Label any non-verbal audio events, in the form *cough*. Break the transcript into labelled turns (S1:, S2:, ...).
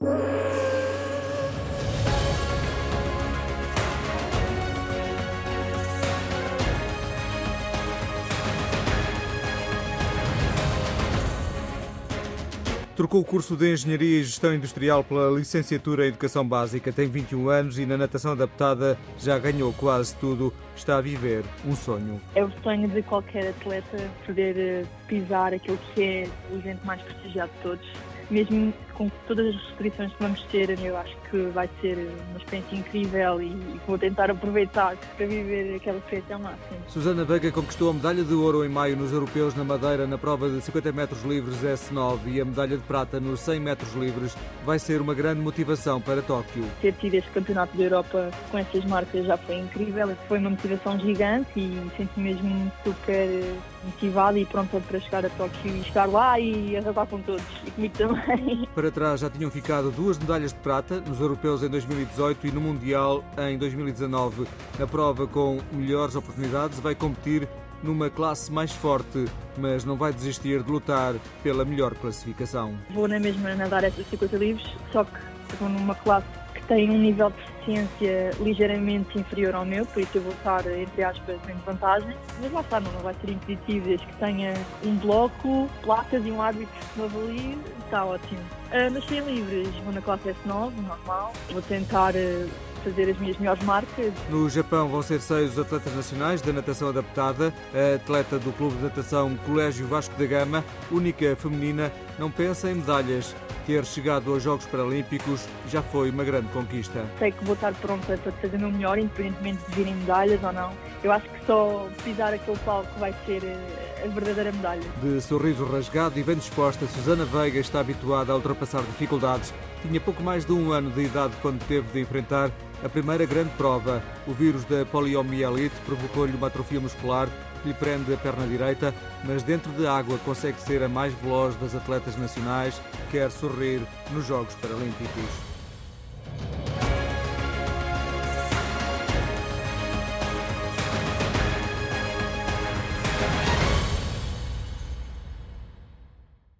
S1: you *laughs* Trocou o curso de Engenharia e Gestão Industrial pela Licenciatura em Educação Básica. Tem 21 anos e na natação adaptada já ganhou quase tudo. Está a viver um sonho.
S2: É o sonho de qualquer atleta poder eh, pisar aquilo que é o evento mais prestigiado de todos mesmo com todas as restrições que vamos ter, eu acho que vai ser uma experiência incrível e vou tentar aproveitar para viver aquela experiência ao máximo.
S1: Susana Veiga conquistou a medalha de ouro em maio nos Europeus na Madeira na prova de 50 metros livres S9 e a medalha de prata nos 100 metros livres vai ser uma grande motivação para Tóquio.
S2: Ter tido este campeonato da Europa com essas marcas já foi incrível, foi uma motivação gigante e senti mesmo super motivada e pronta para chegar a Tóquio e estar lá e arrasar com todos e comigo também. *laughs*
S1: Para trás já tinham ficado duas medalhas de prata nos Europeus em 2018 e no Mundial em 2019. Na prova com melhores oportunidades vai competir numa classe mais forte, mas não vai desistir de lutar pela melhor classificação.
S2: Vou na mesma nadar essas 50 livres, só que vou numa classe que tem um nível de eficiência ligeiramente inferior ao meu, por isso eu vou estar, entre aspas, em vantagem. Mas lá está, não, vai ser impeditivo, desde que tenha um bloco, placas e um árbitro que me avalie, está ótimo. Uh, nas 100 livres, vou na classe S9, normal. Vou tentar uh, fazer as minhas melhores marcas.
S1: No Japão vão ser seis os atletas nacionais da natação adaptada. A atleta do Clube de Natação Colégio Vasco da Gama, única feminina, não pensa em medalhas. Ter chegado aos Jogos Paralímpicos já foi uma grande conquista.
S2: Sei que vou estar pronta para fazer o meu melhor, independentemente de virem medalhas ou não. Eu acho que só pisar aquele palco vai ser eh, a verdadeira medalha.
S1: De sorriso rasgado e bem disposta, Susana Veiga está habituada a ultrapassar dificuldades. Tinha pouco mais de um ano de idade quando teve de enfrentar a primeira grande prova. O vírus da poliomielite provocou-lhe uma atrofia muscular que lhe prende a perna direita, mas dentro de água consegue ser a mais veloz das atletas nacionais, quer sorrir nos Jogos Paralímpicos.